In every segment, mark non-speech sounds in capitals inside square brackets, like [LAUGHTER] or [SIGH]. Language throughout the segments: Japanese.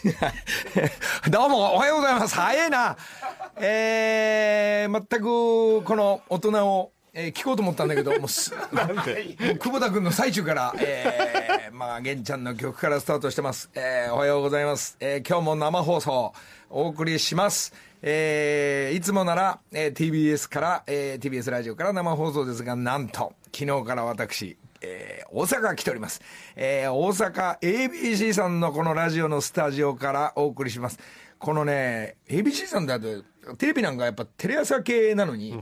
[LAUGHS] どうも、おはようございます。早いな。えー、全く、この大人を、えー聞こうと思ったんだけど、もうす、[LAUGHS] もう久保田君の最中から、えー、まあ、玄ちゃんの曲からスタートしてます。えー、おはようございます。えー、今日も生放送、お送りします。えー、いつもなら、えー、TBS から、えー、TBS ラジオから生放送ですが、なんと、昨日から私、えー大阪来ております。えー大阪 ABC さんのこのラジオのスタジオからお送りします。このね、ABC さんだと、テレビなんかやっぱテレ朝系なのに、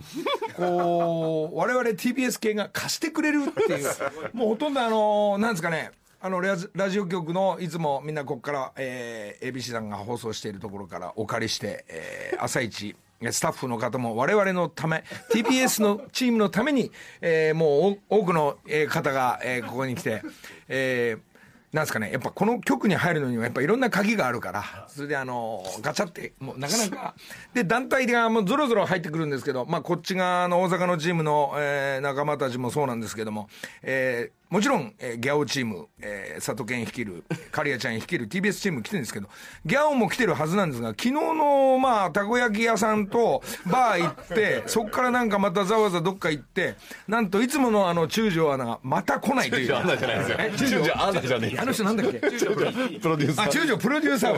こう、我々 TBS 系が貸してくれるっていう、もうほとんどあの、なんですかね、あのラジラジオ局のいつもみんなここから、えー ABC さんが放送しているところからお借りして、えー朝一スタッフの方も我々のため [LAUGHS] TBS のチームのために、えーもう多くの方が、えーここに来て、えーなんですかね、やっぱこの局に入るのにはやっぱいろんな鍵があるから、それであの、ガチャって、もうなかなか、で、団体がもうぞろぞろ入ってくるんですけど、まあこっち側の大阪のチームの、えー仲間たちもそうなんですけども、えーもちろん、えーギャオチーム、えー佐藤健率いる、カリアちゃん率いる TBS チーム来てるんですけど、ギャオも来てるはずなんですが、昨日の、まあ、たこ焼き屋さんとバー行って、そっからなんかまたざわざわどっか行って、なんといつものあの中条アナがまた来ないという。アナじゃないですよえ？中条中条アナじゃねえあの人なんだっけ？プロデューサあ、ー中条プロデューサー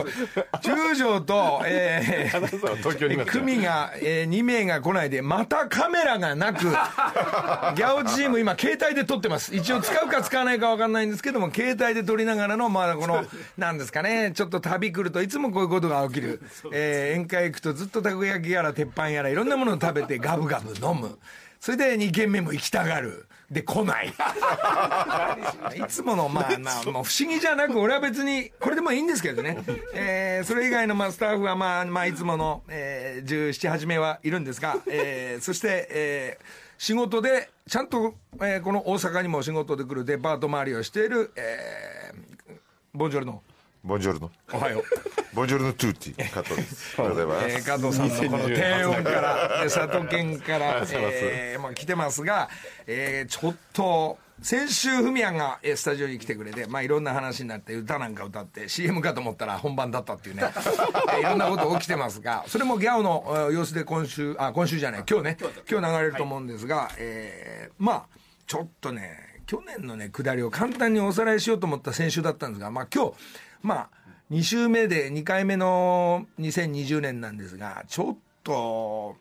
は。中条と、えーは東京に組が、えー、2名が来ないで、またカメラがなく、[LAUGHS] ギャオチーム今携帯で撮ってます。一応使うか使わないかわかんないんですけども、携帯で撮りながらの、まあこの、なんですかね、ちょっと旅来るといつもこういうことが起きる。えー、宴会行くとずっとたこ焼きやら鉄板やらいろんなものを食べて [LAUGHS] ガブガブ飲む。それで2軒目も行きたがる。で、来ない。[LAUGHS] いつもの、まあまあ、もう不思議じゃなく、俺は別に、これでもいいんですけどね。えー、それ以外の、まあ、スタッフは、まあ、まあ、いつもの、えー、17、8名はいるんですが、えー、そして、えー、仕事で、ちゃんと、えー、この大阪にも仕事で来るデパート回りをしている、えー、ボンジョルノ。ボンジョルノ。おはよう。[LAUGHS] ボンジョルノトゥーティ。加藤です。おはようございます。えー、加藤さんのこの低音から、で佐藤健から、えーまあ、来てますが、えーちょっと、先週、フミヤがえースタジオに来てくれて、まあ、いろんな話になって、歌なんか歌って、CM かと思ったら本番だったっていうね、えーいろんなこと起きてますが、それもギャオのえー様子で今週、あ、今週じゃない、今日ね、今日流れると思うんですが、えーまあ、ちょっとね、去年のね、下りを簡単におさらいしようと思った先週だったんですが、まあ今日、まあ、2週目で2回目の2020年なんですが、ちょっと、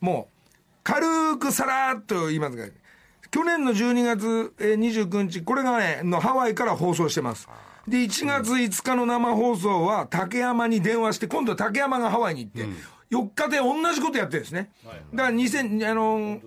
もう、軽くさらっと言いますが、去年の12月えー29日、これがね、のハワイから放送してます。で、1月5日の生放送は竹山に電話して、今度は竹山がハワイに行って、4日で同じことやってるんですね。だから2000、あの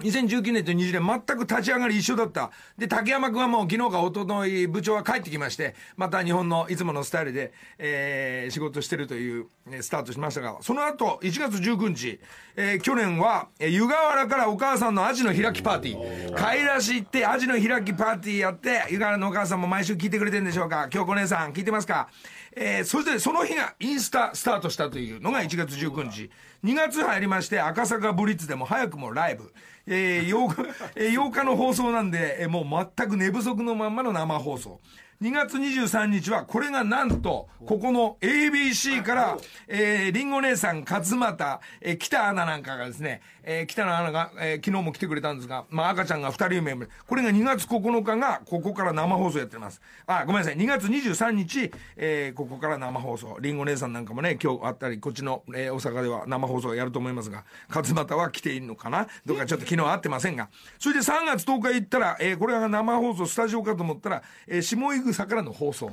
2019年と20年全く立ち上がり一緒だった。で、竹山君はもう昨日か一昨日部長は帰ってきまして、また日本のいつものスタイルで、えー仕事してるという、ねスタートしましたが、その後、1月19日、えー去年は、えー湯河原からお母さんのアジの開きパーティー。買い出し行って、アジの開きパーティーやって、湯河原のお母さんも毎週聞いてくれてるんでしょうか京子姉さん、聞いてますかえーそしてその日がインスタスタートしたというのが1月19日。2月入りまして、赤坂ブリッツでも早くもライブ。えー、8日、えー8日の放送なんで、えーもう全く寝不足のまんまの生放送。2月23日は、これがなんと、ここの ABC から、えー、リンゴ姉さん、勝俣、えー、北アナなんかがですね、えー、北アナが、えー昨日も来てくれたんですが、まあ赤ちゃんが2人目、これが2月9日が、ここから生放送やってます。あ、ごめんなさい、2月23日、えーここから生放送。リンゴ姉さんなんかもね、今日あったり、こっちの、えー大阪では生放送やると思いますが、勝俣は来ているのかな？どうかちょっと昨日会ってませんが。それで3月10日行ったら、えーこれが生放送、スタジオかと思ったら、えー下井口草からの放送。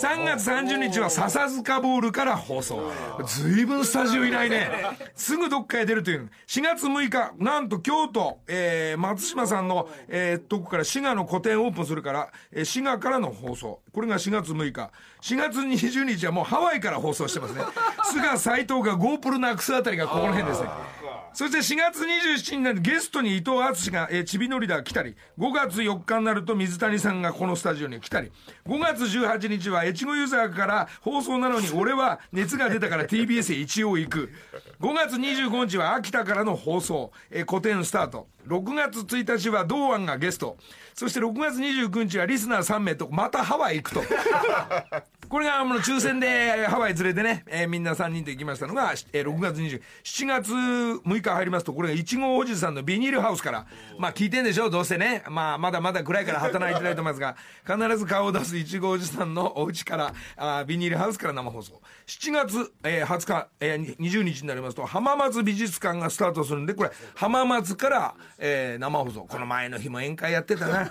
3月30日は笹塚ボールから放送。ずいぶんスタジオいないね。すぐどっかへ出るという。4月6日、なんと京都、えー松島さんの、えーとこから滋賀の個展オープンするから、えー滋賀からの放送。これが4月6日。4月20日はもうハワイから放送してますね。[LAUGHS] 菅斎藤が GoPro なくすあたりがここの辺ですね。そして4月27日になるゲストに伊藤敦が、えー、ちびのりだ来たり、5月4日になると水谷さんがこのスタジオに来たり、5月18日は越後ユーザーから放送なのに俺は熱が出たから TBS へ一応行く。5月25日は秋田からの放送、えー、古典スタート。6月1日は堂安がゲスト。そして6月29日はリスナー3名とまたハワイ行くと。これがあの抽選でハワイ連れてね、えーみんな3人で行きましたのが、えー6月20、7月6日入りますと、これが一号おじさんのビニールハウスから、まあ聞いてんでしょう、どうせね。まあまだまだ暗いから働いてないと思いますが、必ず顔を出す一号おじさんのお家から、あビニールハウスから生放送。7月、えー20日、えー20日になりますと、浜松美術館がスタートするんで、これ、浜松から、えー生放送。この前の日も宴会やってたな。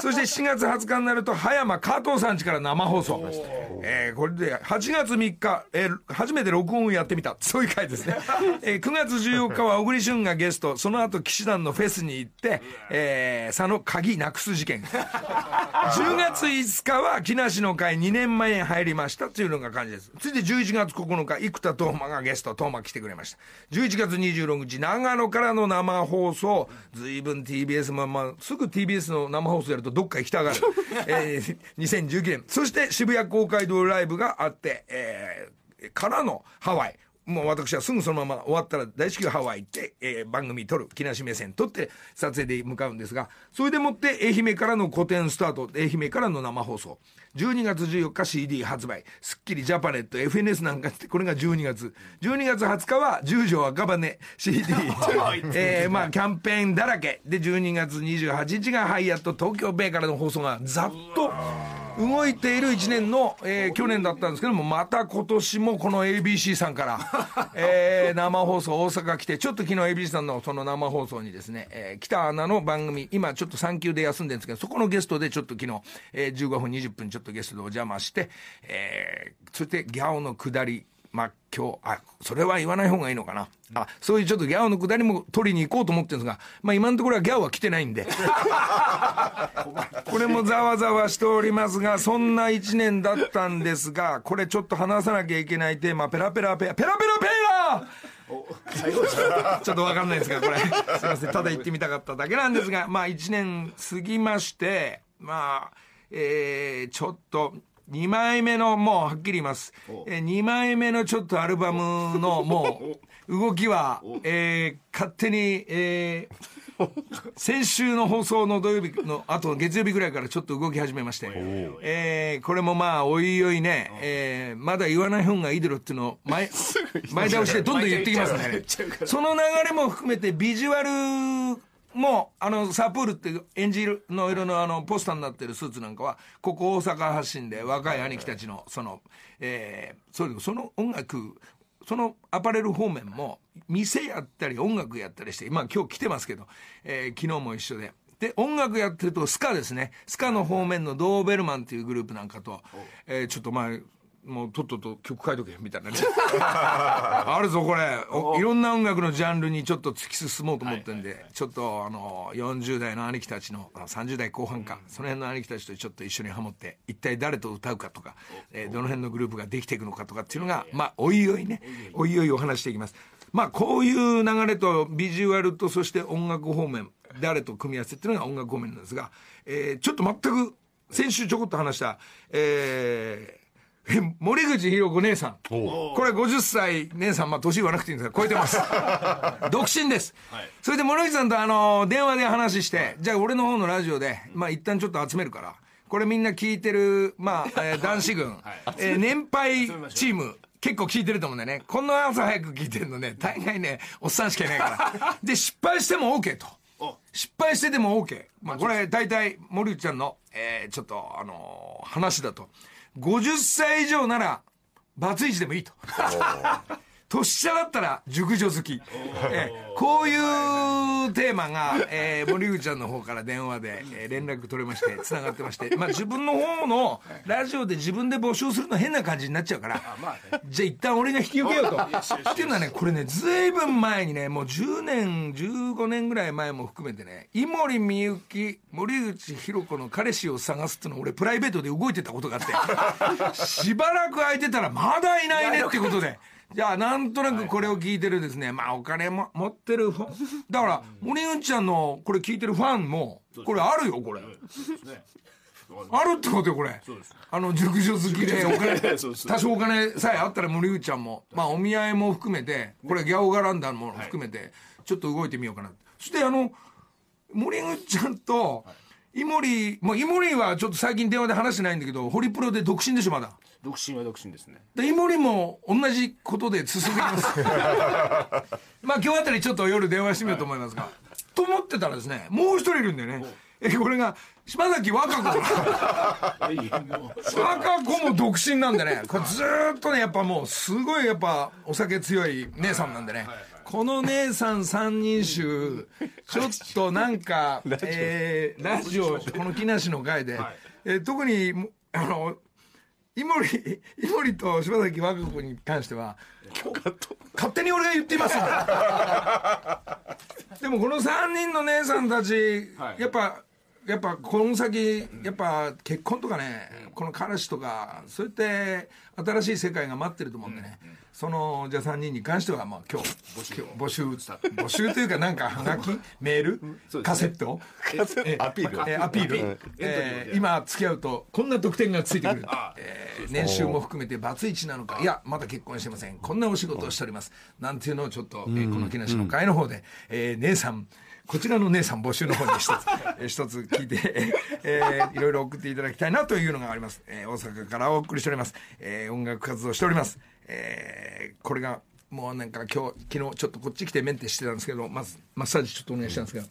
そして7月20日になると、葉山加藤さん家から生放送。えーこれで、8月3日、えー初めて録音をやってみた。[LAUGHS] そういう回ですね。えー9月14日は小栗旬がゲスト、その後、騎士団のフェスに行って、えー佐野鍵なくす事件。[LAUGHS] 10月5日は木梨の会2年前に入りましたというのが感じです。続いて11月9日、生田斗真がゲスト、斗真来てくれました。11月26日、長野からの生放送、随分 TBS も、ま、すぐ TBS の生放送やるとどっか行きたがる。[LAUGHS] えー、2019年。そして渋谷公開会堂ライブがあって、えー、からのハワイ。もう私はすぐそのまま終わったら大至急ハワイ行って、えー番組撮る、木梨目線撮って撮影で向かうんですが、それでもって愛媛からの古典スタート、愛媛からの生放送。12月14日 CD 発売。スッキリジャパネット、FNS なんかって、これが12月。12月20日は十条赤羽 CD。[LAUGHS] えーまあキャンペーンだらけ。で、12月28日がハイアット東京ベイからの放送がざっと、動いている1年の、えー去年だったんですけども、また今年もこの ABC さんから、[LAUGHS] えー生放送大阪来て、ちょっと昨日 ABC さんのその生放送にですね、えー北アナの番組、今ちょっと産休で休んでるんですけど、そこのゲストでちょっと昨日、えー15分20分ちょっとゲストでお邪魔して、えーそしてギャオの下り、まあ今日、あ、それは言わない方がいいのかな。あ、そういうちょっとギャオの下りも取りに行こうと思ってるんですが、まあ今のところはギャオは来てないんで。[LAUGHS] これもざわざわしておりますが、そんな一年だったんですが、これちょっと話さなきゃいけないテーマ、ペラペラペラ、ペラペラペラちょっとわかんないですが、これ。すいません。ただ言ってみたかっただけなんですが、まあ一年過ぎまして、まあ、えー、ちょっと、2枚目の、もうはっきり言います。えー、2枚目のちょっとアルバムの、[LAUGHS] もう、動きは、えー、勝手に、えー、先週の放送の土曜日のあと月曜日ぐらいからちょっと動き始めまして、えーこれもまあおいおいね、えーまだ言わない方がいいだろっていうのを前 [LAUGHS] 前倒しでどんどん言ってきますね。その流れも含めてビジュアルもうあのサプールっていうエンジの色のあのポスターになってるスーツなんかはここ大阪発信で若い兄貴たちのその、えーそれその音楽そのアパレル方面も店やったり音楽やったりして、まあ今日来てますけど、えー昨日も一緒で。で、音楽やってるとスカですね。スカの方面のドーベルマンっていうグループなんかと、えーちょっとまあ、もうとっとと曲書いとけ、みたいなね。[LAUGHS] あるぞ、これ。おいろんな音楽のジャンルにちょっと突き進もうと思ってんで、ちょっとあの、40代の兄貴たちの、あ30代後半か、その辺の兄貴たちとちょっと一緒にハモって、一体誰と歌うかとか、えーどの辺のグループができていくのかとかっていうのが、まあ、おいおいね、おいおいお話していきます。まあ、こういう流れとビジュアルとそして音楽方面、誰と組み合わせっていうのが音楽方面なんですが、えーちょっと全く、先週ちょこっと話した、えーえ [LAUGHS] 森口博子姉さん。これ50歳、姉さん、まあ年言わなくていいんですが、超えてます。[LAUGHS] 独身です。それで森口さんとあの、電話で話して、じゃあ俺の方のラジオで、まあ一旦ちょっと集めるから、これみんな聞いてる、まあ、えー [LAUGHS] 男子軍、えー年配チーム、結構聞いてると思うんだよね。こんな朝早く聞いてるのね、大概ね、おっさんしかいないから。で、失敗しても OK と。失敗してでも OK。まあこれ大体森内ちゃんの、えーちょっとあのー話だと。50歳以上なら、バツイチでもいいと。年下だったら熟女好き。えーこういうテーマが、えー森口ちゃんの方から電話で、えー連絡取れまして、繋がってまして、まあ自分の方のラジオで自分で募集するの変な感じになっちゃうから、じゃあ一旦俺が引き受けようと。っていうのはね、これね、ずいぶん前にね、もう10年、15年ぐらい前も含めてね、井森美幸、森口博子の彼氏を探すっていうのを俺プライベートで動いてたことがあって、[LAUGHS] しばらく空いてたらまだいないねってことで、じゃあなんとなくこれを聞いてるですね、まあお金も持ってる [LAUGHS] だから森口ちゃんのこれ聞いてるファンも、これあるよ、これ。あるってことよ、これ。あの、熟女好きで、お金、[LAUGHS] 多少お金さえあったら森口ちゃんも、まあ、お見合いも含めて、これギャオガランダのも含めて、ちょっと動いてみようかな。そして、あの、森口ちゃんと、イモリもうイモリはちょっと最近電話で話してないんだけどホリプロで独身でしょまだ。独身は独身ですね。でイモリも同じことで進んでいきます。[LAUGHS] まあ今日あたりちょっと夜電話してみようと思いますが。と思ってたらですねもう一人いるんだよね。えこれが島崎和歌子。[LAUGHS] 和歌子も独身なんでね。これずーっとねやっぱもうすごいやっぱお酒強い姉さんなんでねこの姉さん三人衆ちょっとなんかえーラジオこの木梨の会で、えー特にもあの井森井森と柴崎和歌子に関しては勝手に俺が言っています [LAUGHS] でもこの3人の姉さんたち、はい。やっぱやっぱこの先やっぱ結婚とかね、この彼氏とかそうやって新しい世界が待ってると思うんでね、そのじゃあ3人に関してはまあ今日今日募集募集というかなんかはがき [LAUGHS] メール、カセットえアピール。えアピール、えー今付き合うとこんな特典がついてくる、[LAUGHS] えー年収も含めてバツイチなのか。いやまだ結婚してません。こんなお仕事をしております。なんていうのをちょっと、えーこの木梨の会の方で、えー姉さんこちらの姉さん募集の方に一つ、[LAUGHS] えー一つ聞いて、えーいろいろ送っていただきたいなというのがあります。えー大阪からお送りしております。えー音楽活動しております。えーこれが、もうなんか今日、昨日ちょっとこっち来てメンテしてたんですけど、まず、マッサージちょっとお願いしたんですけど、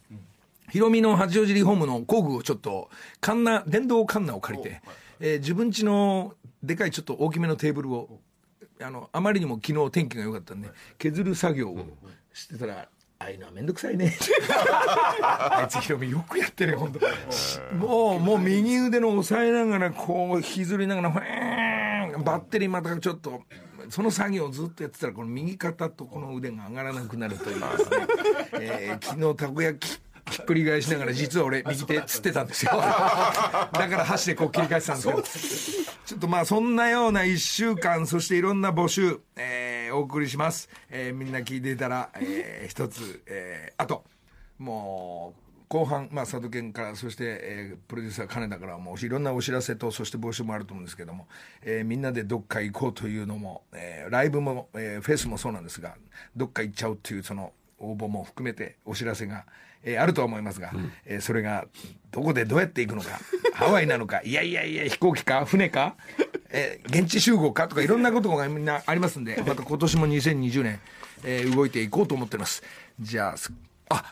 ヒロミの八王子リホームの工具をちょっと、カンナ、電動カンナを借りて、えー自分家のでかいちょっと大きめのテーブルを、あの、あまりにも昨日天気が良かったんで、削る作業をしてたら、ああいうのはめんどくさいね。あいつヒロミよくやってるよ、本当もう、もう右腕の押さえながら、こう、引きずりながら、ふバッテリーまたちょっと、その作業をずっとやってたら、この右肩とこの腕が上がらなくなるというですね、[LAUGHS] えー昨日たこ焼き、ひっくり返しながら実は俺右手つってたんですよ。[LAUGHS] だから箸でこう切り返してたんですけど。ちょっとまあそんなような1週間そしていろんな募集、えーお送りします、えーみんな聞いていたら、えー一つ、えーあともう後半、まあ、佐渡県からそして、えープロデューサー金田からもういろんなお知らせとそして募集もあると思うんですけども、えーみんなでどっか行こうというのも、えーライブも、えーフェスもそうなんですがどっか行っちゃうっていうその応募も含めてお知らせが、えーあるとは思いますが、えーそれがどこでどうやって行くのか [LAUGHS] ハワイなのかいやいやいや飛行機か船か、えー現地集合かとかいろんなことがみんなありますんで [LAUGHS] また今年も2020年、えー動いていこうと思ってます。じゃあすあ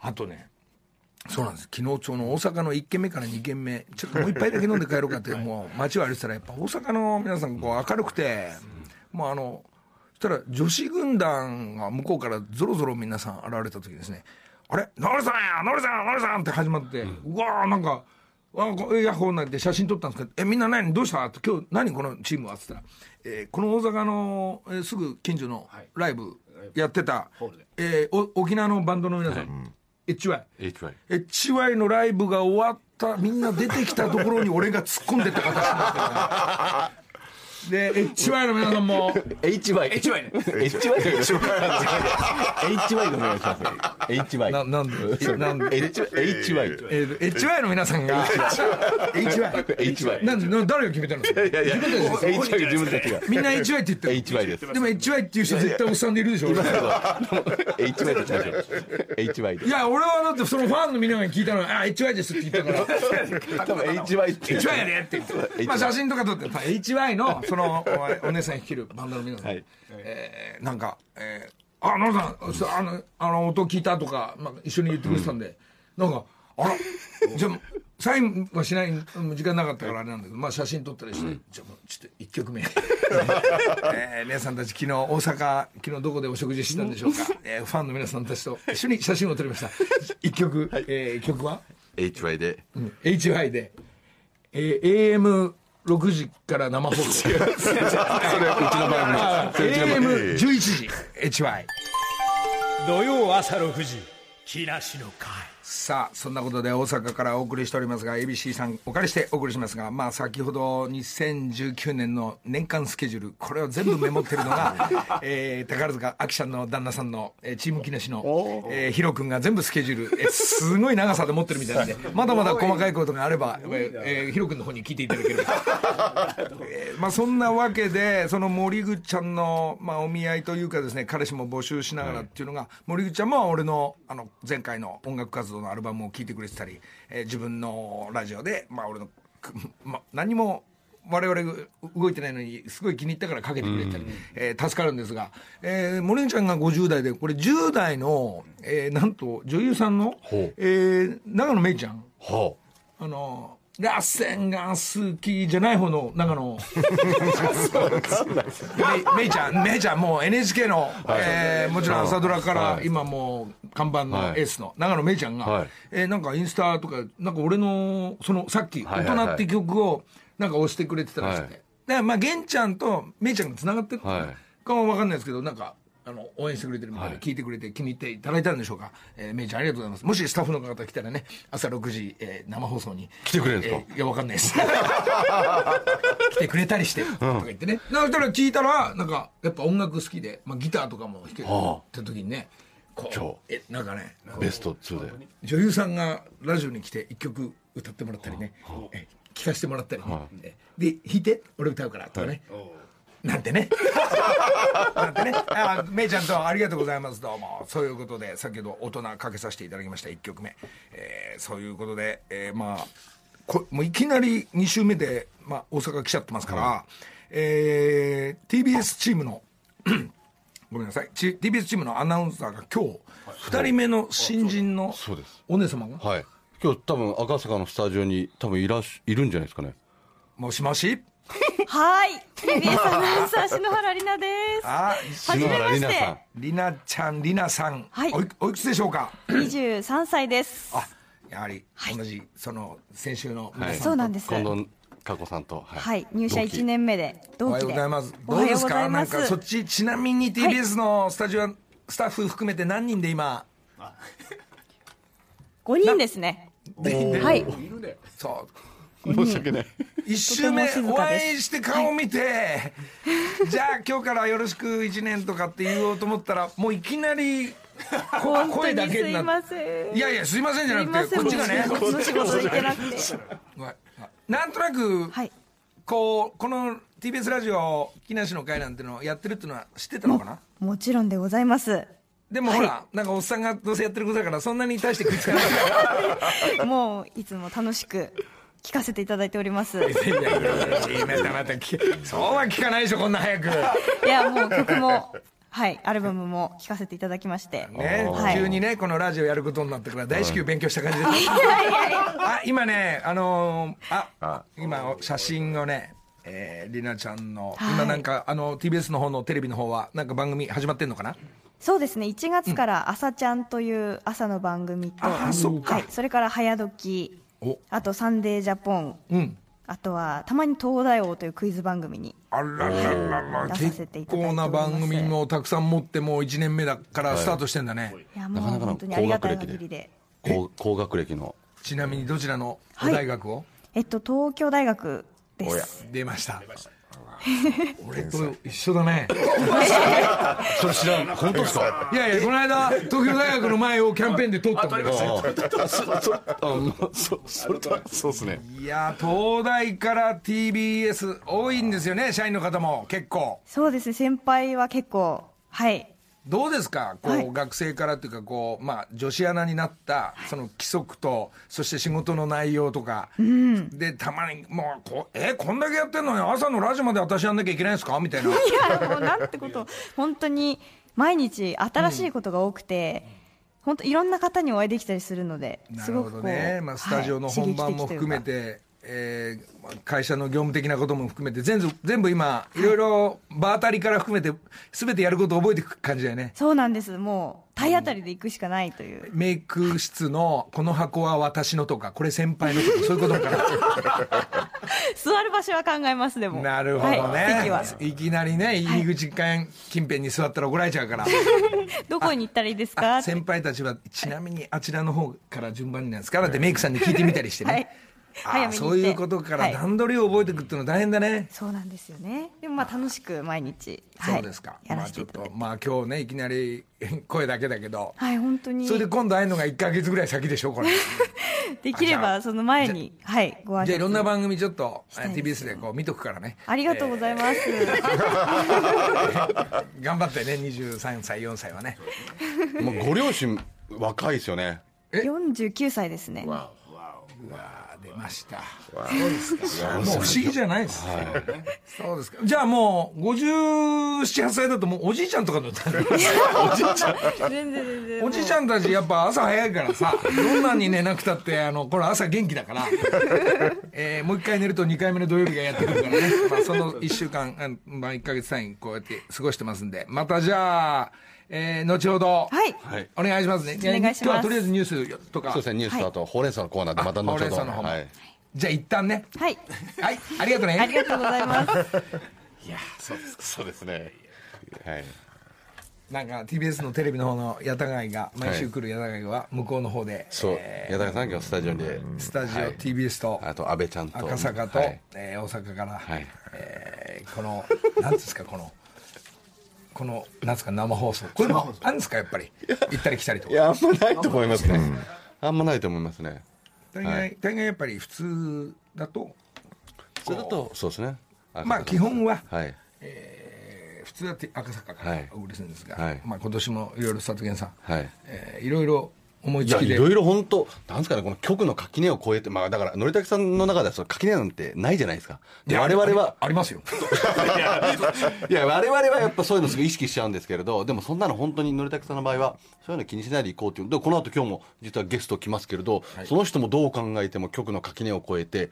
あとねそうなんです。昨日ちょうど大阪の1軒目から2軒目ちょっともう一杯だけ飲んで帰ろうかって [LAUGHS] もう街を歩いてたらやっぱ大阪の皆さんこう明るくて、もうあのそしたら女子軍団が向こうからぞろぞろ皆さん現れた時ですね「あれ？ノリさんや！ノリさんノリさん!」って始まって、うわーなんか。わあこヤッホーなんて写真撮ったんですけど「えみんな何どうした?」って「今日何このチームは?」っつったら、えーこの大阪の、えーすぐ近所のライブやってた、ホールで。えーお沖縄のバンドの皆さん、HY HY HY のライブが終わったみんな出てきたところに俺が突っ込んでった形になってるねで HY の皆さんも。HY HY ね HY HY でお願いします HY ななんで？なんで？HY えー HY の皆さんが。HY HY なん誰が決めたの？いやいや HY 自分たちが。みんな HY って言ってる。HY です。でも HY っていう人絶対おっさんでいるでしょ。俺 HY としましょ。う HY でいや俺はだってそのファンのみんなが聞いたのは「あ HY です」って言ったから。多分 HY って HY やでって言って、まあ、写真とか撮って。HY のそのおお姉さん率いるバンドの皆さん、はい。えーなんか、えーあ、奈良さん、あの、あの、音聞いたとか、まあ、一緒に言ってくれてたんで、なんか、あら、じゃあ、サインはしない、うん時間なかったからあれなんだけど、まあ、写真撮ったりして、じゃあもう、ちょっと一曲目。[LAUGHS] えー姉さんたち昨日大阪、昨日どこでお食事したんでしょうか。えーファンの皆さんたちと一緒に写真を撮りました。一曲、えー曲は？HY で。HY で、えー、AM6 時から生放送。それうちの番組。AM11 時、HY。土曜朝6時木梨の会さあ、そんなことで大阪からお送りしておりますが、ABC さんお借りしてお送りしますが、まあ先ほど2019年の年間スケジュール、これを全部メモってるのが、[LAUGHS] えー、宝塚あきちゃんの旦那さんの、えーチーム木梨の、えー、ヒロ君が全部スケジュール、えーすごい長さで持ってるみたいなんで、まだまだ細かいことがあれば、えーえーヒロ君の方に聞いていただければ。[LAUGHS] えーまあそんなわけで、その森口ちゃんの、まあお見合いというかですね、彼氏も募集しながらっていうのが、森口ちゃんも俺の、あの、前回の音楽活動ドのアルバムを聴いてくれてたり、えー自分のラジオで、まあ俺の、くま、何も我々が動いてないのにすごい気に入ったからかけてくれたり、えー助かるんですが、えー、森ちゃんが50代でこれ10代の、えーなんと女優さんのえー長野めいちゃん。はあのラッセンが好きじゃない方の長野めめい。ちゃんめいちゃんもう NHK の、えーもちろん朝ドラからはい。今もう看板のはい。エースの長野めいちゃんが、はい。えーなんかインスタとかなんか俺のそのさっき「大はいはいはい。人」って曲をなんか押してくれてたらしくて、はい。だからまあ源ちゃんとめいちゃんがつながってるはい。かは分かんないですけどなんかあの応援してくれてるみたいで、はい。聞いてくれて気に入っていただいたんでしょうか、えー、めいちゃんありがとうございます。もしスタッフの方来たらね朝6時、えー生放送に来てくれるんですか？えーいや分かんないです。[LAUGHS] 来てくれたりして、とか言ってね。だから聞いたらなんかやっぱ音楽好きで、まあ、ギターとかも弾けるはって時にねこうえなんかねあベスト2で。女優さんがラジオに来て一曲歌ってもらったりね、え聞かせてもらったりね、えで弾いて俺歌うからとかね、なんてね。なんてね。あめいちゃんとありがとうございます。どうも。そういうことで先ほど大人かけさせていただきました。1曲目、えーそういうことで、えーまあこもういきなり2週目で、まあ、大阪来ちゃってますから、えー TBS チームの [CLEARS THROAT] ごめんなさい。ち TBS チームのアナウンサーが今日2人目の新人のそうです。お姉様が？はい。今日多分赤坂のスタジオに多分いらっしいるんじゃないですかね。もしもしはい。TBS アナウンサー篠原里奈です。あはじめまし篠原里奈さんて。りなちゃんりなさん、はいおいおいくつでしょうか？23歳です。あやはり同じ、その先週の皆さんとそうなんです。近藤佳子さんとははい。入社1年目でおはよう。ございますどうですか？なんかそっ。ちちなみに TBS のスタジオ、スタッフ含めて何人で今？5人ですね。はい。そう申し訳ない一週目お会いして顔見て、じゃあ今日からよろしく1年とかって言おうと思ったらもういきなり声だけになません。いやいやすいませんじゃ。なくてこっちがねこっちの仕事で行けなくて。なんとなく、はい。こうこの TBS ラジオ木梨の会なんてのをやってるっていうのは知ってたのかな？もちろんでございます。でもほら、なんかおっさんがどうせやってることだからそんなに対して食いつかないもういつも楽しく聞かせていただいております。[LAUGHS] いやいやいやまたまた聞けそうは聞かないでしょこんな早く。ね、[LAUGHS] いや、もう曲も、はい、アルバムも聴かせていただきまして。はい。急にねこのラジオやることになってから大至急勉強した感じで。[LAUGHS] す、あ今ねあのーあ今写真をねえー、りなちゃんの、はい。今なんかあの TBS の方のテレビの方はなんか番組始まってんのかな？そうですね。1月から「朝ちゃん」という朝の番組と、あそっか。はい、それから「早時お」あと「サンデージャポン」うん。あとはたまに「東大王」というクイズ番組にあらららら。出さ結せていただいております。構な番組もたくさん持ってもう1年目だからスタートしてんだね、いやもうなかなかの本当にありがたい高学歴で。限りで。高高学歴の。ちなみにどちらの大学を、えっと東京大学です。出ました俺と一緒だね。[LAUGHS] それ知らん。本当ですか？いやいやこの間東京大学の前をキャンペーンで通ったんだよあそそれとはそうですねいや東大から TBS 多いんですよね社員の方も結構そうですね先輩は結構はいどうですか？こう、はい。学生からというかこう、まあ、女子アナになったその規則とそして仕事の内容とか、でたまにもうこうえこんだけやってんのに朝のラジオまで私やんなきゃいけないんですか？みたいな。いやもうなんてこと本当に毎日新しいことが多くて、本当いろんな方にお会いできたりするのでなるほどすごくね、まあ、スタジオの本番も含めて、えーまあ会社の業務的なことも含めて全部全部今い。ろいろ場当たりから含めて全てやることを覚えていく感じだよね。そうなんです。もう体当たりで行くしかないという。メイク室のこの箱は私のとかこれ先輩のとか [LAUGHS] そういうことから座る場所は考えますでも。なるほどね、はい、い、きなりね入り口間近辺に座ったら怒られちゃうから。[LAUGHS] どこに行ったらいいですか？あ先輩たちはちなみにあちらの方から順番になんですか？なんてメイクさんに聞いてみたりしてね、はい。あ早めにそういうことからはい。段取りを覚えていくっていうのは大変だね、そうなんですよね。でもまあ楽しく毎日、はい。そうですか、やまあちょっとまあ今日ねいきなり [LAUGHS] 声だけだけど。はい本当に。それで今度会えるのが1か月ぐらい先でしょこれ。[LAUGHS] できればその前にはいご挨拶じゃあいろんな番組ちょっと TBS でこう見とくからね。ありがとうございます、[LAUGHS] 頑張ってね23歳4歳はね。もうご両親若いですよね。49歳ですね。うわ出ました。そうですか。もう不思議じゃないです、そうですか。じゃあもう578歳だともうおじいちゃんとかの全然全然。おじいちゃんたちやっぱ朝早いからさどんなに寝なくたってあのこれ朝元気だから、えーもう一回寝ると2回目の土曜日がやってくるからね、まあ、その1週間、あまあ、1か月単位にこうやって過ごしてますんで。またじゃあ、えー後ほど、はい。はい。お願いしますね。お願いします。今日はとりあえずニュースとか。そうですねニュースとあとほうれん草のコーナーでまた後ほど。はい。じゃあ一旦ね。はい。はい。ありがとうね。ありがとうございます。[LAUGHS] そうですね。はい。なんか TBS のテレビの方の矢田貝が毎週来る矢田貝は向こうの方で、そう。え矢田さん今日スタジオで。ースタジオ、はい。TBS とあと安倍ちゃんと。赤坂と、はい。えー大阪から、はい。えーこのなんですかこのこのなんですか生放送。これもあるんですかやっぱり？行ったり来たりとか。いやあんまないと思いますね。あんまないと思いますね。大概、はい。大概やっぱり普通だとそれだとそうですね。まあ基本は、はい。えー普通だって赤坂かはい。らお送りするんですが、はい。まあ、今年もいろいろ里源さん、はい。えーいろいろ思いいつきで。やいろいろ本当なんですかねこの局の垣根を越えてまあだからのりたけさんの中ではその垣根なんてないじゃないですか。で我々はありますよ。[LAUGHS] いや我々はやっぱそういうのすごい意識しちゃうんですけれどでもそんなの本当にのりたけさんの場合はそういうの気にしないでいこうっていうでこの後今日も実はゲスト来ますけれど、その人もどう考えても局の垣根を越えて、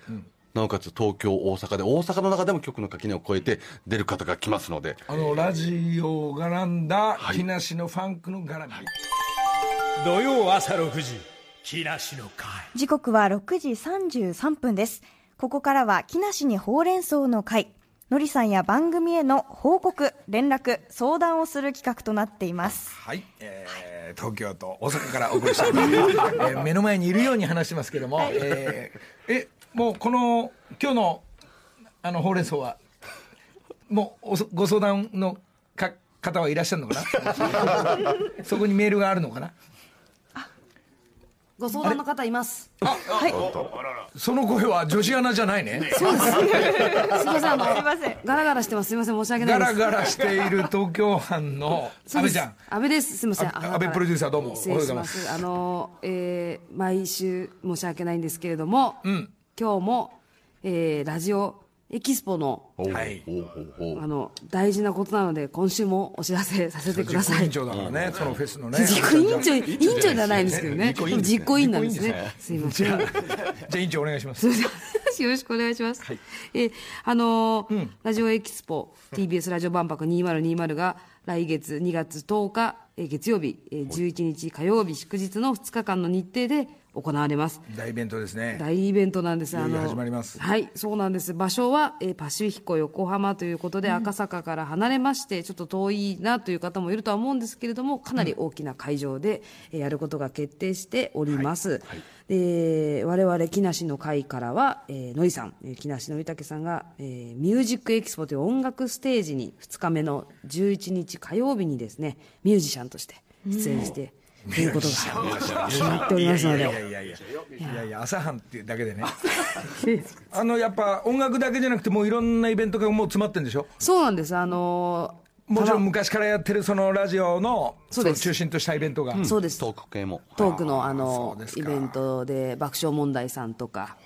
なおかつ東京大阪で大阪の中でも局の垣根を越えて出る方が来ますので。あのラジオを絡んだ木梨のファンクの絡み、土曜朝6時木梨の会。時刻は6時33分です。ここからは木梨にほうれん草の会。のりさんや番組への報告連絡相談をする企画となっています。はい、えー東京と大阪からお送りしております、[LAUGHS] えー目の前にいるように話してますけども、えーえもうこの今日のあのほうれん草はもうおそご相談のか方はいらっしゃるのかな？[LAUGHS] そこにメールがあるのかな？ご相談の方います。その声は女子アナじゃないねすみません、あの、すいませんガラガラしてます。すみません、申し訳ないです。ガラガラしている東京班のそうです阿部ちゃん安倍です。すみません。あ安倍プロデューサーどうも失礼します。あの、えー毎週申し訳ないんですけれども、今日も、えーラジオエキスポの、はい。あの、大事なことなので、今週もお知らせさせてください。実行委員。長だからね、そのフェスのね。実行委員長、委員長ではないんですけどね。実行委員なんですね。すいません。じゃあ委員長お願いします。よろしくお願いします。えーあのーラジオエキスポ TBS ラジオ万博2020が来月2月10日、えー月曜日、えー11日火曜日祝日の2日間の日程で行われます。大イベントですね大イベントなんです。いよいよ始まりますはい、そうなんです。場所は、えーパシフィコ横浜ということで、赤坂から離れまして、ちょっと遠いなという方もいるとは思うんですけれども、かなり大きな会場で、えーやることが決定しております。で、我々木梨の会からは、えーのりさん、えー木梨のりたけさんが、えーミュージックエキスポという音楽ステージに2日目の11日火曜日にですね、ミュージシャンとして出演して、ということが決まっておりますので。いやいやいやいやいやいや朝飯っていうだけでねあのやっぱ音楽だけじゃなくてもういろんなイベントがもう詰まってるんでしょそうなんです。あのーもちろん昔からやってるそのラジオの中心としたイベントが、そうです。トーク系もトークのあのイベントで爆笑問題さんとか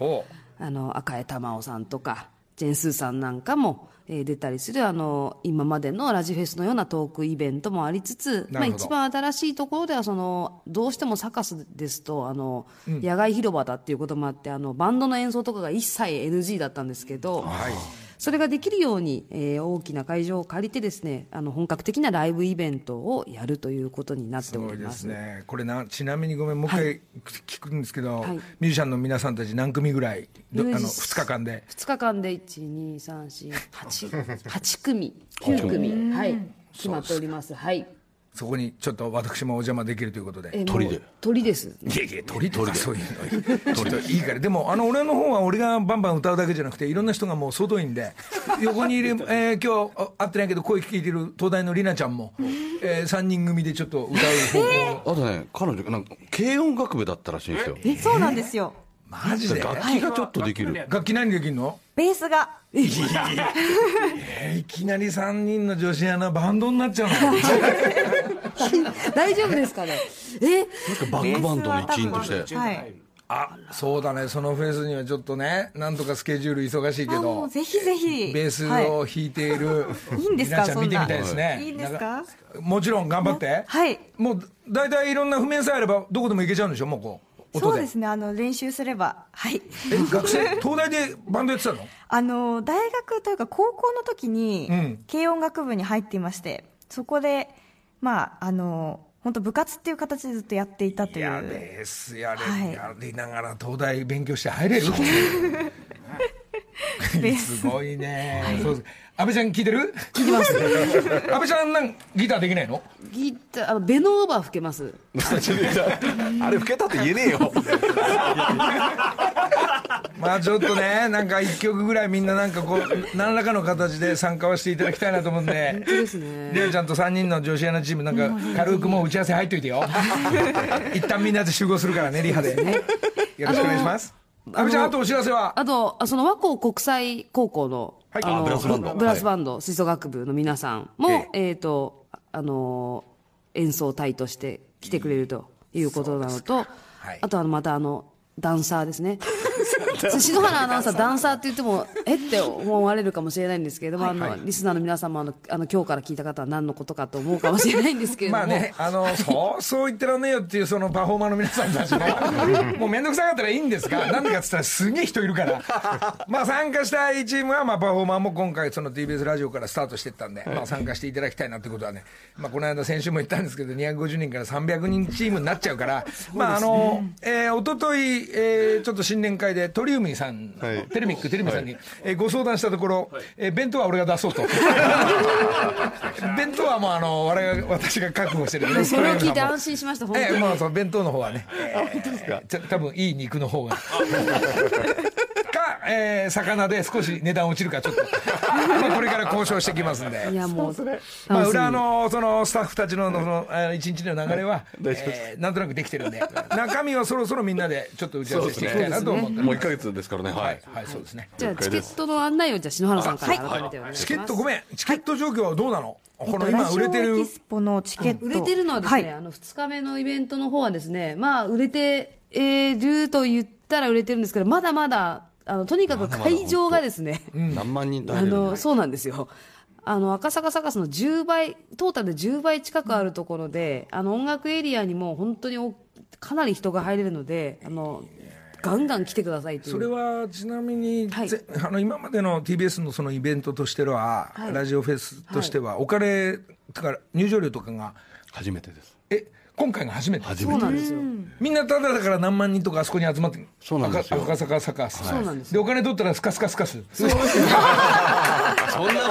あの赤江玉緒さんとかジェンスーさんなんかも、えー出たりするあの今までのラジフェスのようなトークイベントもありつつ、まあ、一番新しいところではそのどうしてもサカスですとあの、野外広場だっていうこともあってあのバンドの演奏とかが一切 NG だったんですけど、それができるように、えー大きな会場を借りてですねあの本格的なライブイベントをやるということになってす。ごいでおりますす。ね。これなちなみにごめんもう一回聞くんですけど、はい。ミュージシャンの皆さんたち何組ぐらいどあのミュージ2日間で？2日間で12348 [LAUGHS] 組9組はい。決まっております。はいそこにちょっと私もお邪魔できるということで。えー鳥で。鳥です。いやいや鳥とか？そういうの。ちょっといいから。でもあの俺の方は俺がバンバン歌うだけじゃなくていろんな人がもう外いんで [LAUGHS] 横にいる、えー今日あ会ってないけど声聞いてる東大のりなちゃんも、え3人組でちょっと歌う方向、あとね彼女なんか軽音楽部だったらしいんですよ。そうなんですよ。マジで？楽器がちょっとできる。楽器何できるの？ベースが。えーいきなり3人の女子アナバンドになっちゃうの [LAUGHS] [LAUGHS] 大丈夫ですかね？え？バックバンドの一員として。はい。あそうだねそのフェスにはちょっとねなんとかスケジュール忙しいけどうぜひぜひ。ベースはいを弾いている、いいんですか皆ちゃん見てみたいですねいいんですか？もちろん頑張ってはい。もう大体いろんな譜面さえあればどこでも行けちゃうんでしょ？もうこう音でそうですね。あの、練習すれば。はい。え学生東大でバンドやってたの？[LAUGHS] あの、大学というか高校の時にうん、軽音楽部に入っていまして、そこで、まあ、あの、本当部活っていう形でずっとやっていたといいやう。ベースやれ、はい。やりながら東大勉強して入れる。[LAUGHS] す。ごい。ね、そうです。安倍ちゃん聞いてる？聞いてます。安倍ちゃんなんギターできないの？ギターあのベノーバー吹けます。[LAUGHS] あれ、老けたって言えねえよ。[LAUGHS] まあちょっとねなんか一曲ぐらいみんななんかこう何らかの形で参加はしていただきたいなと思うんで。本当ですね。レオちゃんと3人の女子アナチームなんか軽くもう打ち合わせ入っといてよ。[LAUGHS] 一旦みんなで集合するからねリハで。よろしくお願いします。安倍ちゃんあとお知らせは？あと、あその和光国際高校の、はい。あのあブラスバンド。ブラスバンド、吹奏楽部の皆さんも、えっ、と、あの、演奏隊として来てくれるということなのと、はい。あとはまたあの、ダンサーですね。[LAUGHS] [LAUGHS] 篠原アナウンサー、ダンサーって言っても、えっ？て思われるかもしれないんですけれども、あの、リスナーの皆さんもあの、あの、今日から聞いた方は何のことかと思うかもしれないんですけれども、まあね、あの、そう、そう言ってらんねえよっていうそのパフォーマーの皆さんたちも、[LAUGHS] もうめんどくさかったらいいんですが、なんでかっつったらすげえ人いるから。まあ参加したいチームは、まあパフォーマーも今回その TBS ラジオからスタートしてったんで、まあ参加していただきたいなってことはね、まあこの間先週も言ったんですけど、250人から300人チームになっちゃうから、まああの、えー、おととい、えー、ちょっと新年会で鳥海さん、はい。テレミック、テレミさんに、えーご相談したところ、えー弁当は俺が出そうと。[LAUGHS] 弁当はもうあの、我々が私が確保してるんでそれを聞いて安心しました、本当ええ、に。まあ、その弁当の方はね、えーちょ多分いい肉の方が。か、えー魚で少し値段落ちるか、ちょっと。[LAUGHS] まあ、これから交渉してきますんで。いや、もう、まあ、裏の、その、スタッフたちの、[LAUGHS] その、あの一日の流れは、えーなんとなくできてるんで、中身はそろそろみんなで、ちょっと打ち合わせしていきたいなと思ってもう1ヶ月ですからね。ははいい。、はい、そうですね。じゃあ、チケットの案内を、じゃあ、篠原さんから改めてお願いします。チケットごめん、チケット状況はどうなの？この今売れてる？エキ。スポのチケット。売れてるのはですね、はいあの2日目のイベントの方はですね、まあ、売れてえーると言ったら売れてるんですけど、まだまだ、あのとにかく会場がですね、何万人とあのそうなんですよ。あの赤坂サカスの10倍、トータルで10倍近くあるところで、あの音楽エリアにも本当におかなり人が入れるので、あのガンガン来てくださいという。それはちなみに、はいぜあの今までの TBS のそのイベントとしては、はいラジオフェスとしては、お金とか入場料とかが、初めてです。え今回が初めて初めて。そうなんですよ。みんなただだから何万人とかあそこに集まってそうなんですよ赤赤坂サカス、そうなんですでお金取ったらスカスカスカス [LAUGHS] そんなこ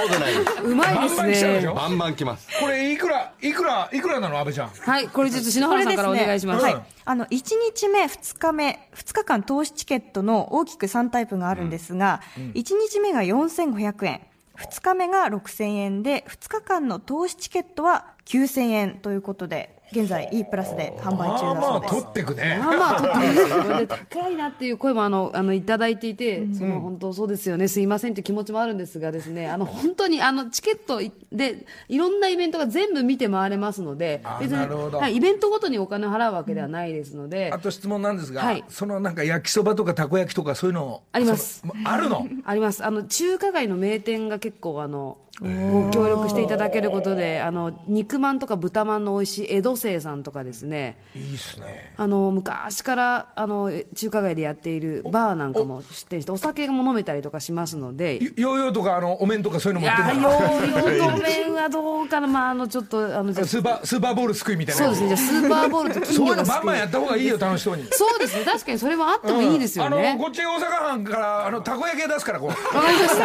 とないです。うまいですねょ。バンバン来ます。これいくらいくらいくらなの？安倍ちゃんはい、これちょっと篠原さんからお願いします。はいうん。あの、1日目、2日目、2日間投資チケットの大きく3タイプがあるんですが、1日目が4500円、2日目が6000円で、2日間の投資チケットは9000円ということで、現在 E プラスで販売まあまあ中だそうです。取ってくね。まあまあ、とってもですよ。で、[LAUGHS] 高いなっていう声も、あの、あの、いただいていて、その、本当そうですよね、すいませんという気持ちもあるんですがですね、あの、本当に、あの、チケットで、いろんなイベントが全部見て回れますのであ、別に、なるほど。はい、イベントごとにお金を払うわけではないですので。あ、と質問なんですが、はい。そのなんか焼きそばとかたこ焼きとかそういうのあります。あるの？あります。あの、中華街の名店が結構、あの、ご協力していただけることで、あの、肉まんとか豚まんの美味しい江戸清さんとかですね、いいっすね。あの昔からあの中華街でやっているバーなんかも出店してお酒も飲めたりとかしますので。いヨーヨーとかあのお面とかそういうの持ってるのヨー [LAUGHS] ヨーの麺はどうかな、まあ、あの、ちょっと、あの、じゃあスーパースーパーボールすくいみたいな。そうですね、じゃあスーパーボールと金そうい。うのバンバンやった方がいいよ楽しそうに。そうですね、確かにそれもあってもいいですよあのね。こっち大阪藩からあのたこ焼き屋出すからこう。わかりまし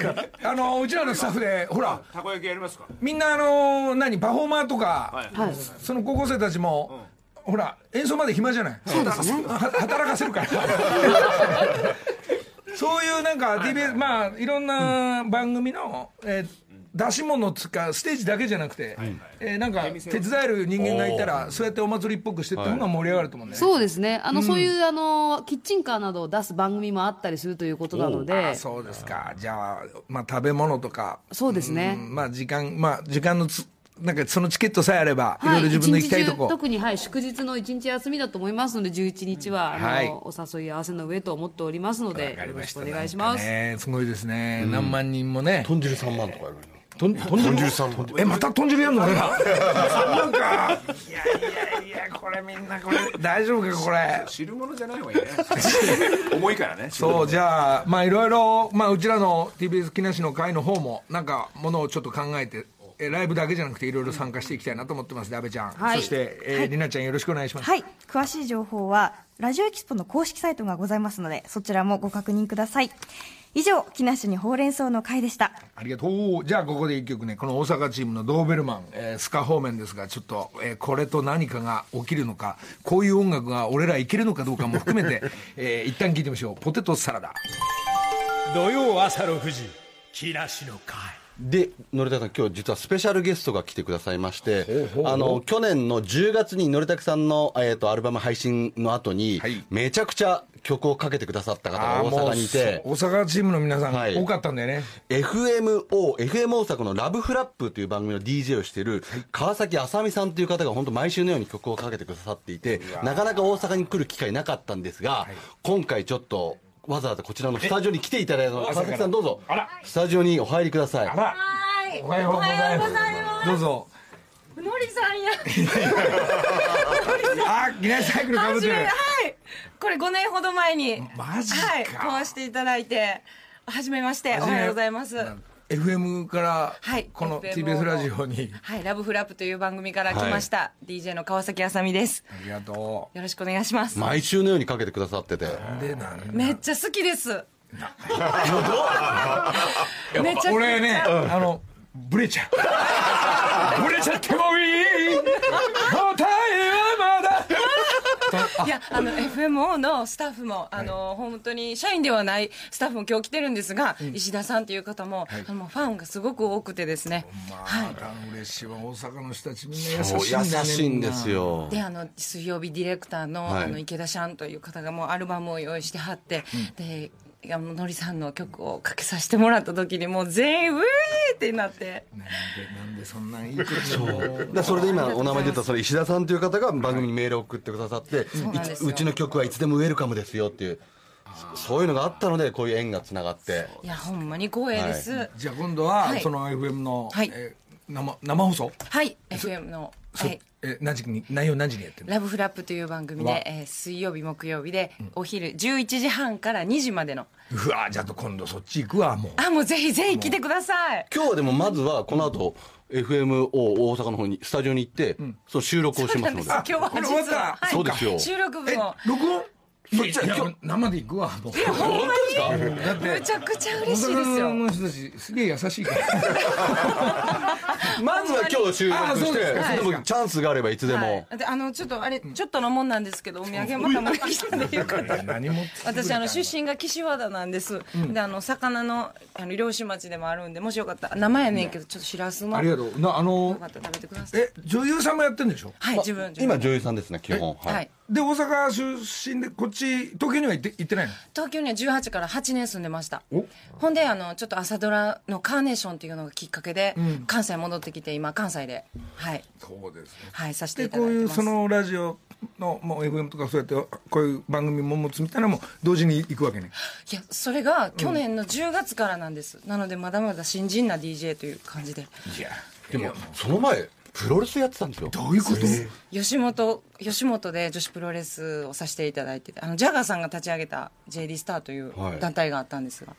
た。[LAUGHS] あのうちらのスタッフでほら。たこ焼きやりますか？みんなあの何パフォーマーとか、はい。その高校生たちも、ほら演奏まで暇じゃない？そうですね働かせるから。[LAUGHS] そういうなんか TBS、まあいろんな番組の、えー出し物つかステージだけじゃなくて、えーなんか手伝える人間がいたらそうやってお祭りっぽくしてった方が盛り上がると思うんだよね、そうですね。あの、そういう、あの、キッチンカーなどを出す番組もあったりするということなのあで、そうですか。じゃあ、まあ、食べ物とか。そうですね。うん。まあ時間まあ時間のつなんかそのチケットさえあれば、いろはい。ろいろ自分の行きたいとこ。特に、はい、祝日の一日休みだと思いますので、11日は、あの、はい。お誘い合わせの上と思っておりますので、よろしくお願いします。ね、すごいですね。何万人もね。豚汁3万とかやるとん豚汁さん。えまた豚汁やんの俺ら。なんか。いやいやいやこれみんなこれ。大丈夫かこれ。汁物じゃない方がいいね。重いからね。そうじゃあまあいろいろまあうちらの TBS 木梨の会の方もなんかものをちょっと考えてえライブだけじゃなくていろいろ参加していきたいなと思ってますで阿部ちゃん、はい。そして、えーりなちゃんよろしくお願いします、はい。詳しい情報はラジオエキスポの公式サイトがございますのでそちらもご確認ください以上木梨にほうれん草の会でした。ありがとう。じゃあここで一曲ね。この大阪チームのドーベルマン、えースカ方面ですがちょっと、えーこれと何かが起きるのかこういう音楽が俺らいけるのかどうかも含めて、[LAUGHS] えー一旦聞いてみましょう。ポテトサラダ。土曜朝6時木梨の会。で、のりたけさん、今日実はスペシャルゲストが来てくださいまして、あの、去年の10月にのりたけさんの、えっ、と、アルバム配信の後に、はい。めちゃくちゃ曲をかけてくださった方が大阪にいて、もう大阪チームの皆さん、はい。多かったんだよね。FMO、FM 大阪のラブフラップという番組の DJ をしてい。る川崎あさみさんという方が本当毎週のように曲をかけてくださっていて、なかなか大阪に来る機会なかったんですが、今回ちょっと、わざわざこちらのスタジオに来ていただいたので、川崎さんどうぞ。あら、スタジオにお入りください。あら。おはようございます。どうぞ。のりさんや。[LAUGHS] あギネスサイクルかぶってる。はい。[LAUGHS] これ5年ほど前に。[LAUGHS] マジかはい。買わせていただいて。はじめまして。おはようございます。FM からはい。この TBS ラジオにはい。ラブフラップという番組から来ました。DJ の川崎あさみです。ありがとよろしくお願いします。毎週のようにかけてくださってて。うでなんめっちゃ好きです。[LAUGHS] めっちゃ俺ね、あのブレちゃうブレちゃってもいい答えはまだいや、あの、FMO のスタッフも、あの、本当に社員ではないスタッフも今日来てるんですが、石田さんという方も、あの、ファンがすごく多くてですね。はい。あの嬉しいわ。大阪の人たちみんな優しそう優いんだよねしいんですよ。であの水曜日ディレクターの,、はい。あの池田シャンという方がもうアルバムを用意してはって、であののりさんの曲をかけさせてもらった時にもう全員ウェーってなって。ななんでなんでそんなんいい曲をでそれで今お名前出たその石田さんという方が番組にメールを送ってくださって、うちの曲はいつでもウェルカムですよっていうそういうのがあったのでこういう縁がつながって。いやほんまに光栄です。じゃあ今度は、はい。その FM の、はい。えー生生放送、はい、FM の、そはい、え何時に内容何時にやってるの？ラブフラップという番組わ。で、えー水曜日木曜日で、お昼11時半から2時までの。うわじゃあ今度そっち行くわもう。あもうぜひぜひ来てください。今日はでもまずはこの後 FMO 大阪の方にスタジオに行って、その収録をしますので。今日は実は、そうですよ。収録分えを録音？そっちはいや今日。生で行くわもう。ほんまに。だってむちゃくちゃ嬉しい大ですよ。阪の人たちすげえ優しいからまずは今日収録あそうしてですかでもチャンスがあればいつでも、はい、であのちょっとあれちょっとのもんなんですけどお土産また持ってきたんでよかった。私あの出身が岸和田なんです、であの魚のあの漁師町でもあるんでもしよかったら生やねんけどちょっとしらすのありがとう。なあよのかったら食べてください。え女優さんもやってんでしょ？はい自分自分。今女優さんですね基本。はい、で大阪出身でこっち東京には行って行ってないの？東京には18から8年住んでました。お？ほんであのちょっと朝ドラの「カーネーション」っていうのがきっかけで、関西戻ってきて今関西で。はい。そうですね。はいさせてでいただいてます。こういうそのラジオのもう FM とかそうやってこういう番組も持つみたいなのも同時に行くわけね。いやそれが去年の10月からなんです、なのでまだまだ新人な DJ という感じで。いやでもその前プロレスやってたんですよ。どういうこと？吉本吉本で女子プロレスをさせていただいててあのジャガーさんが立ち上げた JD スターというはい。団体があったんですが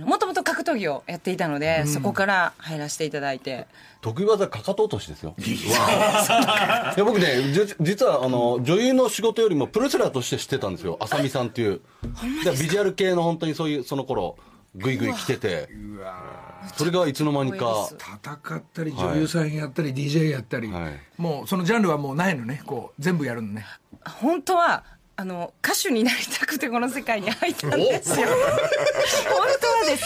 もともと格闘技をやっていたので、そこから入らせていただいて。得意技かかと落としですよ。いや。[LAUGHS] 僕ねじ実はあの女優の仕事よりもプロレスラーとして知ってたんですよ。浅見さんっていう。でビジュアル系の本当にそういうその頃グイグイ来てて。それがいつの間にか。戦ったり女優さんやったり DJ やったり、はい。もうそのジャンルはもうないのね。こう全部やるのね。本当はあの歌手になりたくてこの世界に入ったんですよ。本当はで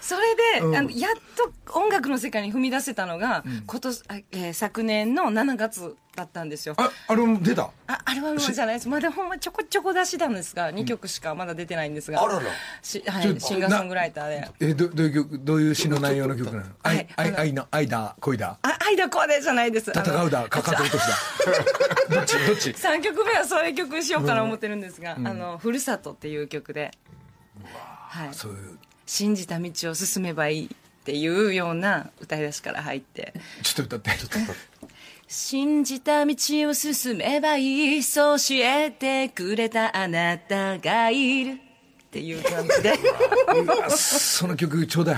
す。それで、あのやっと音楽の世界に踏み出せたのが、今年あえー昨年の7月だったんですよ。あアルバム出た？あアルバムじゃないです。まだほんまちょこちょこ出したんですが、2曲しかまだ出てないんですが。あらら。しはい、シンガーソングライターで。えどどういう曲？どういう詩の内容の曲なの？はい。愛愛あの愛の愛だ恋だ。あ、愛だこうでじゃないです。戦うだかかと落としだ。[LAUGHS] どっち？どっち？3曲目はそういう曲にしようかな思ってるんですが、あの、ふるさとっていう曲で、はい。そういう。信じた道を進めばいいっていうような歌い出しから入って。ちょっと歌って。ちょっと信じた道を進めばいいそう教えてくれたあなたがいる。っていう感じで。その曲ちょうだい。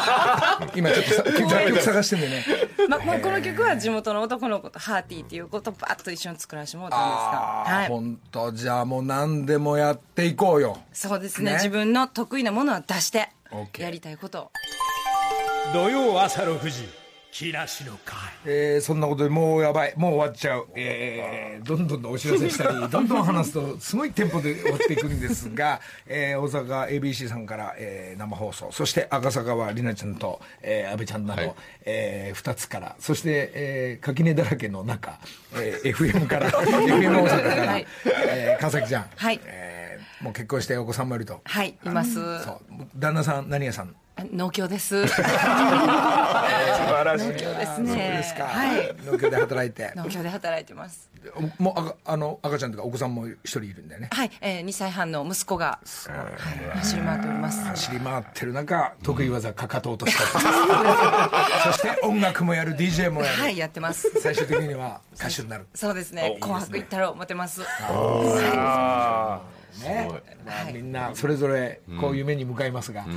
[LAUGHS] 今ちょっとさ曲曲探してんだよね。まもうこの曲は地元の男の子とハーティーっていう子とバッと一緒に作らせてもらったんですが。ああはい。本当じゃあもう何でもやっていこうよ。そうですね。ね。自分の得意なものは出して OK やりたいことを。土曜朝6時木梨の会。えーそんなことでもうやばい。もう終わっちゃう、えーどんどんお知らせしたり [LAUGHS] どんどん話すとすごいテンポで終わっていくんですが、えー大阪 ABC さんから、えー生放送。そして赤坂は里奈ちゃんと、えー、安倍ちゃんなど、はい。え2つから。そして、えー垣根だらけの中、えー FM から [LAUGHS] FM 大阪から、はい。えー川崎ちゃん、はい。えーもう結婚してお子さんもいると。はいいます。そう。旦那さん何屋さん？農協です。素晴らしい。農協ですそうねですか、はい。農協で働いて。農協で働いてます。もう赤あの赤ちゃんとかお子さんも一人いるんだよね。はい、えー、2歳半の息子が、はい、走り回っております。走り回ってる中得意技かかと落とした [LAUGHS] そして音楽もやる DJ もやる、はいやってます。最終的には歌手になる。そうですね。紅白行ったらモテますね、まあ、みんなそれぞれこう夢に向かいますが、はい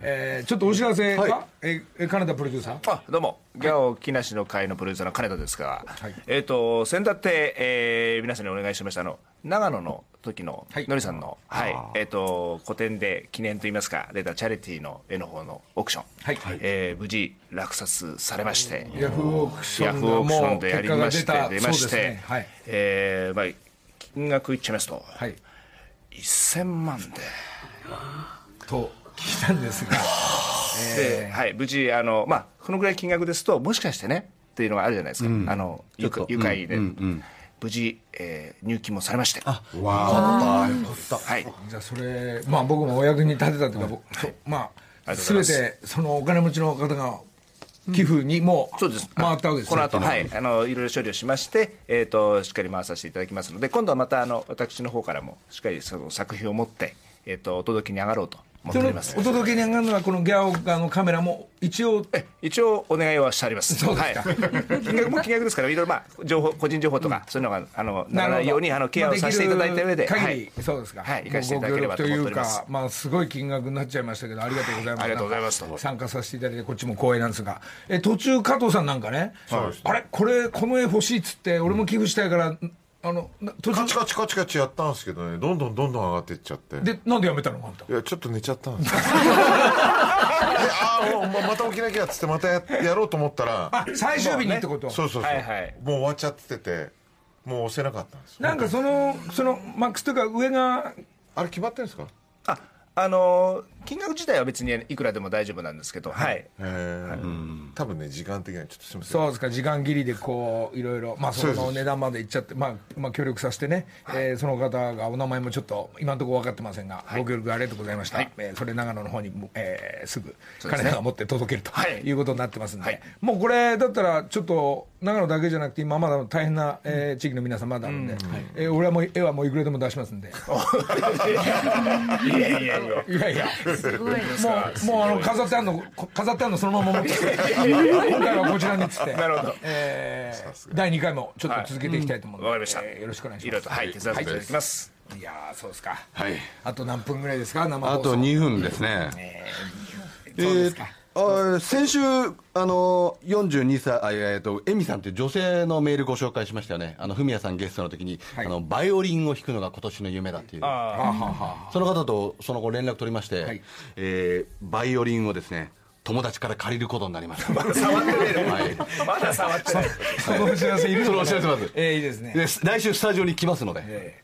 えーちょっとお知らせか、はい。ええカナダプロデューサー？あどうも、ギャオ木梨の会のプロデューサーの金田ですが、はい。えっ、と先だって、えー皆さんにお願いしましたあの長野の時のはい。のりさんの、はい。えっ、と個展で記念といいますか出たチャリティーの絵の方のオークション、はい。えー無事落札されまして、ヤフーオークショヤンがフーオークショもうンでや結果が出りましてたそうです出まして、ね。はい、えーまあ金額いっちゃいますと、はい、1000万で。と聞いたんですが。[LAUGHS] で、はい、無事あの、まあ、このぐらい金額ですともしかしてねっていうのがあるじゃないですか、あのゆかちょっと愉快で、うんうんうん。無事、えー入金もされまして。わあ。はい、じゃあそれまあ僕もお役に立てたというか、僕そうまあありがとうございます。全てそのお金持ちの方が寄付にもう回ったわけですこの後ねはい。あのいろいろ処理をしまして、えー、としっかり回させていただきますので今度はまたあの私の方からもしっかりその作品を持って、えー、とお届けに上がろうとそのお届けに上がるのはこのギャオガのカメラも一応。え一応お願いはしてあります。そうですか。はい、金額も金額ですからいろいろまあ情報個人情報とか、そういうのがあのならないようにあのケアをさせていただいた上で、まあ限り、そうですか。はい行かせていただければと思っております。ご協力というか、まあ、すごい金額になっちゃいましたけど、ありがとうございます。ありがとうございます。参加させていただいて、こっちも光栄なんですが、え、途中、加藤さんなんかね、あれ、これ、この絵欲しいっつって、俺も寄付したいから、あの、カチ中、カチカチカチやったんですけどね。どんどんどんどん上がっていっちゃって。で、なんでやめたの？あんた。いやちょっと寝ちゃったんです。[LAUGHS] ああもうままた起きなきゃっつってまたややろうと思ったら。あ、最終日にってこと？そうそうそう、はいはい。もう終わっちゃっててもう押せなかったんです。よなんかその、その、マックスというか、上が、あれ決まってるんですか？ああの金額自体は別にいくらでも大丈夫なんですけど、はい、多分ね時間的にはちょっとすみません。そうですか。時間切りでこういろいろまあその値段までいっちゃってまあまあ協力させてね、えーその方がお名前もちょっと今のところ分かってませんが、ご協力ありがとうございました、えーそれ長野の方にも、えーすぐ金田が持って届けるとはい。いうことになってますんで、はい。もうこれだったらちょっと長野だけじゃなくて今まだ大変な、えー地域の皆さんまだあるんで、えー俺はもう絵はもういくらでも出しますんで。[LAUGHS] いやいやいや。いやいやもう、もうあの飾ってあるの、こ飾ってあるのそのまま持ってきて、[LAUGHS] 今回はこちらにっつって、なるほど。えー第2回もちょっと続けていきたいと思うので、わかりました、えーよろしくお願いしいろいろと、ます。はい、手伝わせていただきます、い。やーそうですか。はい。あと何分ぐらいですか、生放送。あと2分ですね。そうですか。あー先週、あの42歳、あえっと、エミさんという女性のメールご紹介しましたよね、あの、フミヤさんゲストの時に、はい。あの、バイオリンを弾くのが今年の夢だっていう。はあはあはその方とその後連絡取りまして、はい。えーバイオリンをですね、友達から借りることになりました。[LAUGHS] 触ってないはい。まだ触ってない。あそのお知らせいるそのお知らせます。えーいいですね。で来週スタジオに来ますので、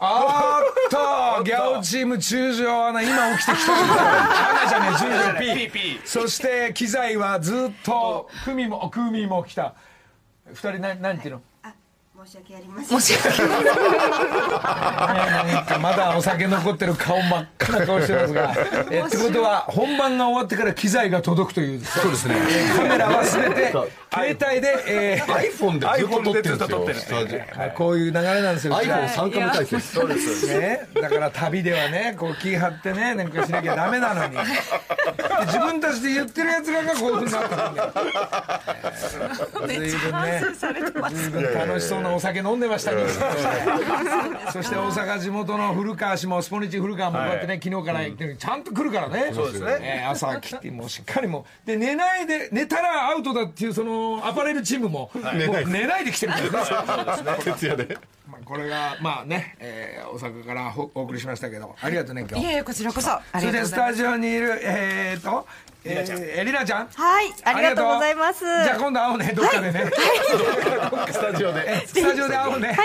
あーっと、ギャオチーム中条アナ、今起きてきた。アナじゃねえ、中条 P。そして、機材はずっと、クミも、クミも来た。二人何何ていうの？申し訳ありません。申し訳ないなん。かまだお酒残ってる顔真っ赤な顔してますが。えってことは本番が終わってから機材が届くという。そうですね。カメラは全て携帯で、えー iPhone でずっと撮ってるんですよ。スタジオまあこういう流れなんですよ。iPhone3 カメ体制ですそうですね、だから旅ではねこう気張ってねなんかしなきゃダメなのに。で自分たちで言ってるやつらがこういうふうに。[LAUGHS] なってるんだよ随分ね随分楽しそうなお酒飲んでましたけど。[LAUGHS] そして大阪地元の古川氏もスポニチ古川もこうやってね、昨日から言ってるちゃんと来るからね。そうですね、朝来てもうしっかりもう。で寝ないで寝たらアウトだっていうそのアパレルチームも,、寝ない。で来てるからね。[LAUGHS] 徹夜で。まあこれがまあね、えー、大阪からほお送りしましたけどありがとうね今日。いやいやこちらこそ。あそしてスりがとうございます。タジオにいるえー、とえー、りなちゃん。はい、ありがとうございます。じゃあ今度会おうね。どっかでね、スタジオでスタジオで会おうね。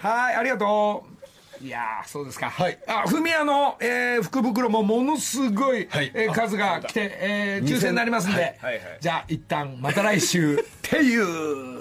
はい。ありがとう。いやーそうですか。はい。あフミヤの、えー、福袋もものすごい、はい。えー数が来て、えー、抽選になりますんで、はい。はい。じゃあ一旦また来週。[LAUGHS] っていう